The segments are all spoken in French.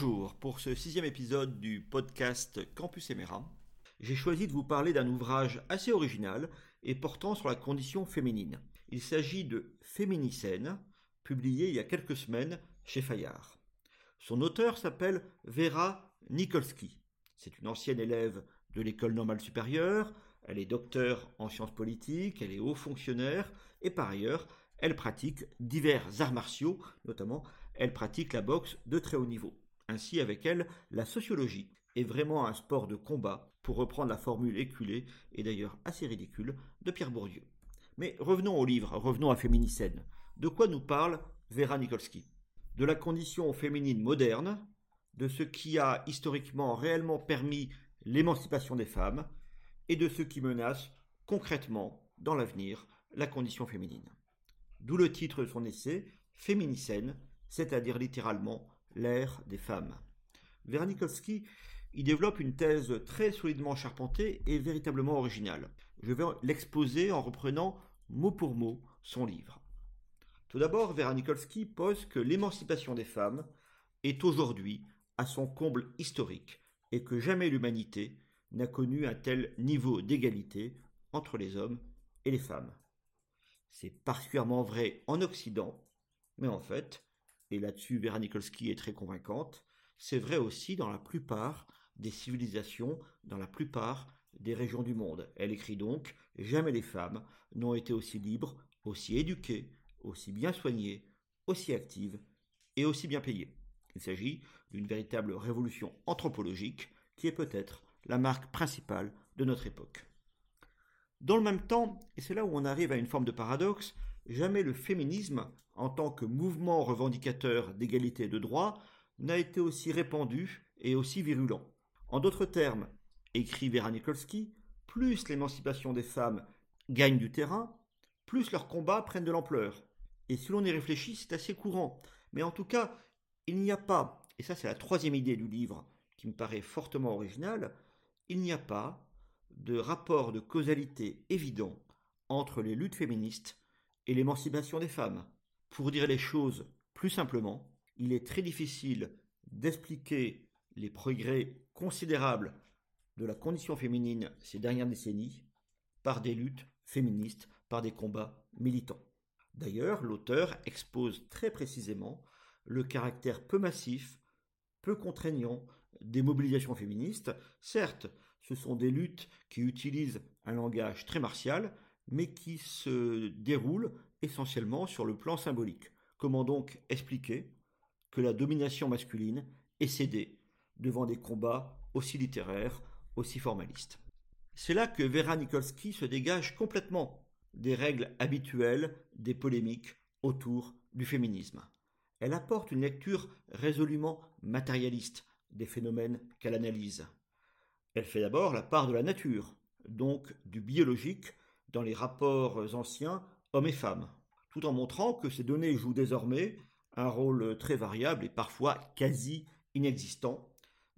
Bonjour, pour ce sixième épisode du podcast Campus Emera, j'ai choisi de vous parler d'un ouvrage assez original et portant sur la condition féminine. Il s'agit de Féminicène, publié il y a quelques semaines chez Fayard. Son auteur s'appelle Vera Nikolsky. C'est une ancienne élève de l'école normale supérieure, elle est docteur en sciences politiques, elle est haut fonctionnaire, et par ailleurs, elle pratique divers arts martiaux, notamment elle pratique la boxe de très haut niveau. Ainsi, avec elle, la sociologie est vraiment un sport de combat, pour reprendre la formule éculée, et d'ailleurs assez ridicule, de Pierre Bourdieu. Mais revenons au livre, revenons à Féminicène. De quoi nous parle Vera Nikolsky De la condition féminine moderne, de ce qui a historiquement réellement permis l'émancipation des femmes, et de ce qui menace concrètement, dans l'avenir, la condition féminine. D'où le titre de son essai, Féminicène, c'est-à-dire littéralement l'ère des femmes. Vernikovsky y développe une thèse très solidement charpentée et véritablement originale. Je vais l'exposer en reprenant mot pour mot son livre. Tout d'abord, Vernikovsky pose que l'émancipation des femmes est aujourd'hui à son comble historique et que jamais l'humanité n'a connu un tel niveau d'égalité entre les hommes et les femmes. C'est particulièrement vrai en Occident, mais en fait, et là-dessus Vera Nikolsky est très convaincante, c'est vrai aussi dans la plupart des civilisations, dans la plupart des régions du monde. Elle écrit donc Jamais les femmes n'ont été aussi libres, aussi éduquées, aussi bien soignées, aussi actives et aussi bien payées. Il s'agit d'une véritable révolution anthropologique qui est peut-être la marque principale de notre époque. Dans le même temps, et c'est là où on arrive à une forme de paradoxe, jamais le féminisme, en tant que mouvement revendicateur d'égalité de droit, n'a été aussi répandu et aussi virulent. En d'autres termes, écrit Vera Nikolsky, plus l'émancipation des femmes gagne du terrain, plus leurs combats prennent de l'ampleur. Et si l'on y réfléchit, c'est assez courant. Mais en tout cas, il n'y a pas, et ça c'est la troisième idée du livre qui me paraît fortement originale, il n'y a pas de rapport de causalité évident entre les luttes féministes et l'émancipation des femmes. Pour dire les choses plus simplement, il est très difficile d'expliquer les progrès considérables de la condition féminine ces dernières décennies par des luttes féministes, par des combats militants. D'ailleurs, l'auteur expose très précisément le caractère peu massif, peu contraignant des mobilisations féministes. Certes, ce sont des luttes qui utilisent un langage très martial, mais qui se déroulent essentiellement sur le plan symbolique. Comment donc expliquer que la domination masculine est cédée devant des combats aussi littéraires, aussi formalistes? C'est là que Vera Nikolsky se dégage complètement des règles habituelles des polémiques autour du féminisme. Elle apporte une lecture résolument matérialiste des phénomènes qu'elle analyse. Elle fait d'abord la part de la nature, donc du biologique, dans les rapports anciens hommes et femmes, tout en montrant que ces données jouent désormais un rôle très variable et parfois quasi inexistant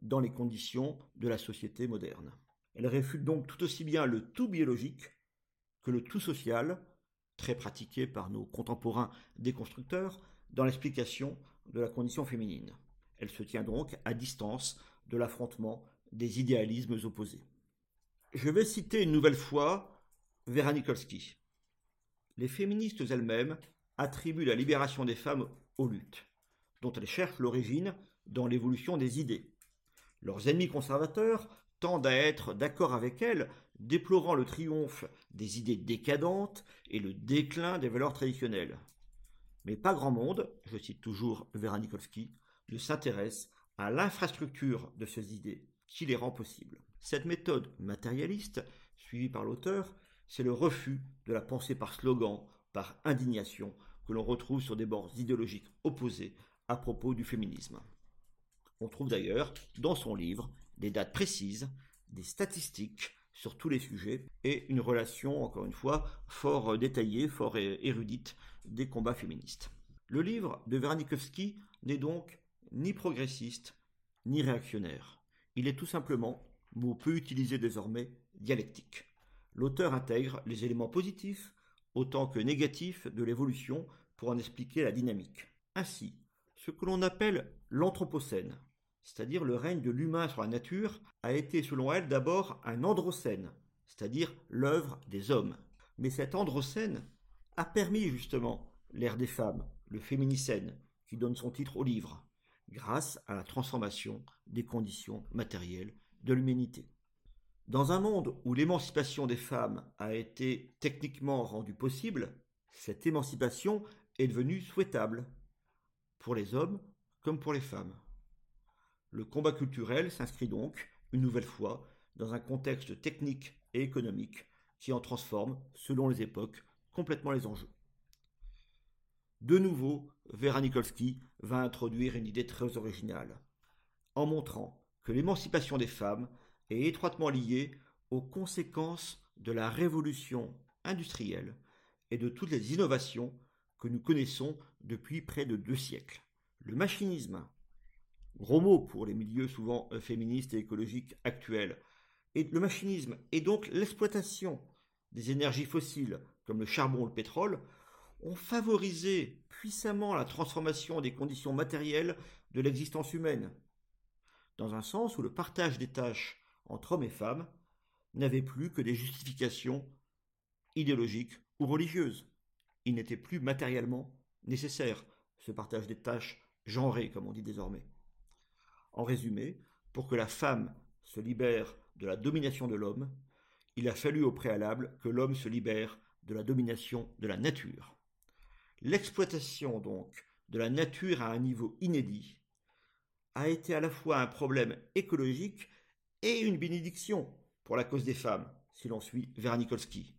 dans les conditions de la société moderne. Elle réfute donc tout aussi bien le tout biologique que le tout social, très pratiqué par nos contemporains déconstructeurs, dans l'explication de la condition féminine. Elle se tient donc à distance de l'affrontement des idéalismes opposés. Je vais citer une nouvelle fois Vera Nikolsky. Les féministes elles-mêmes attribuent la libération des femmes aux luttes, dont elles cherchent l'origine dans l'évolution des idées. Leurs ennemis conservateurs tendent à être d'accord avec elles, déplorant le triomphe des idées décadentes et le déclin des valeurs traditionnelles. Mais pas grand monde, je cite toujours Vera Nikolsky, ne s'intéresse à l'infrastructure de ces idées qui les rend possibles. Cette méthode matérialiste, suivie par l'auteur, c'est le refus de la pensée par slogan, par indignation, que l'on retrouve sur des bords idéologiques opposés à propos du féminisme. On trouve d'ailleurs dans son livre des dates précises, des statistiques sur tous les sujets et une relation, encore une fois, fort détaillée, fort érudite des combats féministes. Le livre de Vernikovsky n'est donc ni progressiste, ni réactionnaire. Il est tout simplement, mot peu utilisé désormais, dialectique. L'auteur intègre les éléments positifs autant que négatifs de l'évolution pour en expliquer la dynamique. Ainsi, ce que l'on appelle l'Anthropocène, c'est-à-dire le règne de l'humain sur la nature, a été selon elle d'abord un androcène, c'est-à-dire l'œuvre des hommes. Mais cet androcène a permis justement l'ère des femmes, le féminicène, qui donne son titre au livre, grâce à la transformation des conditions matérielles de l'humanité. Dans un monde où l'émancipation des femmes a été techniquement rendue possible, cette émancipation est devenue souhaitable, pour les hommes comme pour les femmes. Le combat culturel s'inscrit donc, une nouvelle fois, dans un contexte technique et économique qui en transforme, selon les époques, complètement les enjeux. De nouveau, Vera Nikolsky va introduire une idée très originale, en montrant que l'émancipation des femmes est étroitement liée aux conséquences de la révolution industrielle et de toutes les innovations que nous connaissons depuis près de deux siècles. Le machinisme, gros mot pour les milieux souvent féministes et écologiques actuels, et le machinisme et donc l'exploitation des énergies fossiles comme le charbon ou le pétrole ont favorisé puissamment la transformation des conditions matérielles de l'existence humaine, dans un sens où le partage des tâches entre hommes et femmes n'avait plus que des justifications idéologiques ou religieuses. Il n'était plus matériellement nécessaire, ce partage des tâches genrées, comme on dit désormais. En résumé, pour que la femme se libère de la domination de l'homme, il a fallu au préalable que l'homme se libère de la domination de la nature. L'exploitation donc de la nature à un niveau inédit a été à la fois un problème écologique et une bénédiction pour la cause des femmes, si l'on suit Vernikolski.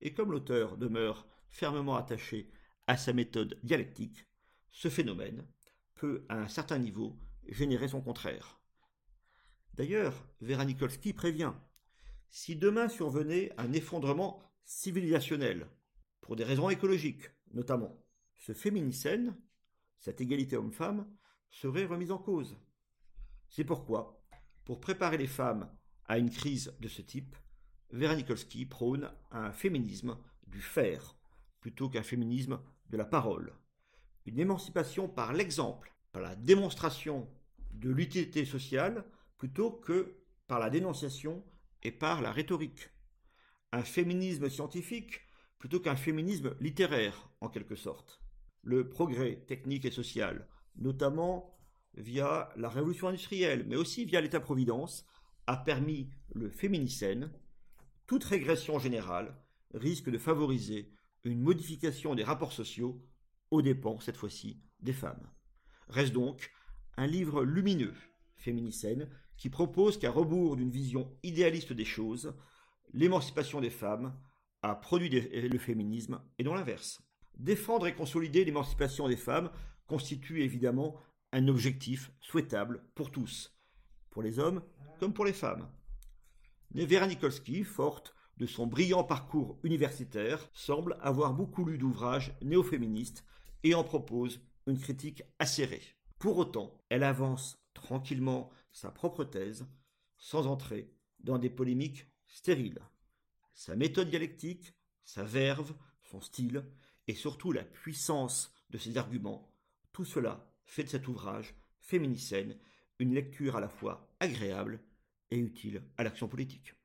Et comme l'auteur demeure fermement attaché à sa méthode dialectique, ce phénomène peut, à un certain niveau, générer son contraire. D'ailleurs, Vernikolski prévient si demain survenait un effondrement civilisationnel, pour des raisons écologiques notamment, ce féminicène, cette égalité homme-femme, serait remise en cause. C'est pourquoi, pour préparer les femmes à une crise de ce type, Vernikolski prône un féminisme du faire plutôt qu'un féminisme de la parole. Une émancipation par l'exemple, par la démonstration de l'utilité sociale plutôt que par la dénonciation et par la rhétorique. Un féminisme scientifique plutôt qu'un féminisme littéraire, en quelque sorte. Le progrès technique et social, notamment via la révolution industrielle, mais aussi via l'État-providence, a permis le féminicène. Toute régression générale risque de favoriser une modification des rapports sociaux aux dépens, cette fois-ci, des femmes. Reste donc un livre lumineux, Féminicène, qui propose qu'à rebours d'une vision idéaliste des choses, l'émancipation des femmes a produit le féminisme et non l'inverse. Défendre et consolider l'émancipation des femmes constitue évidemment objectif souhaitable pour tous, pour les hommes comme pour les femmes. Vera Nikolsky, forte de son brillant parcours universitaire, semble avoir beaucoup lu d'ouvrages néo-féministes et en propose une critique acérée. Pour autant, elle avance tranquillement sa propre thèse, sans entrer dans des polémiques stériles. Sa méthode dialectique, sa verve, son style, et surtout la puissance de ses arguments, tout cela fait de cet ouvrage, Féminicène, une lecture à la fois agréable et utile à l'action politique.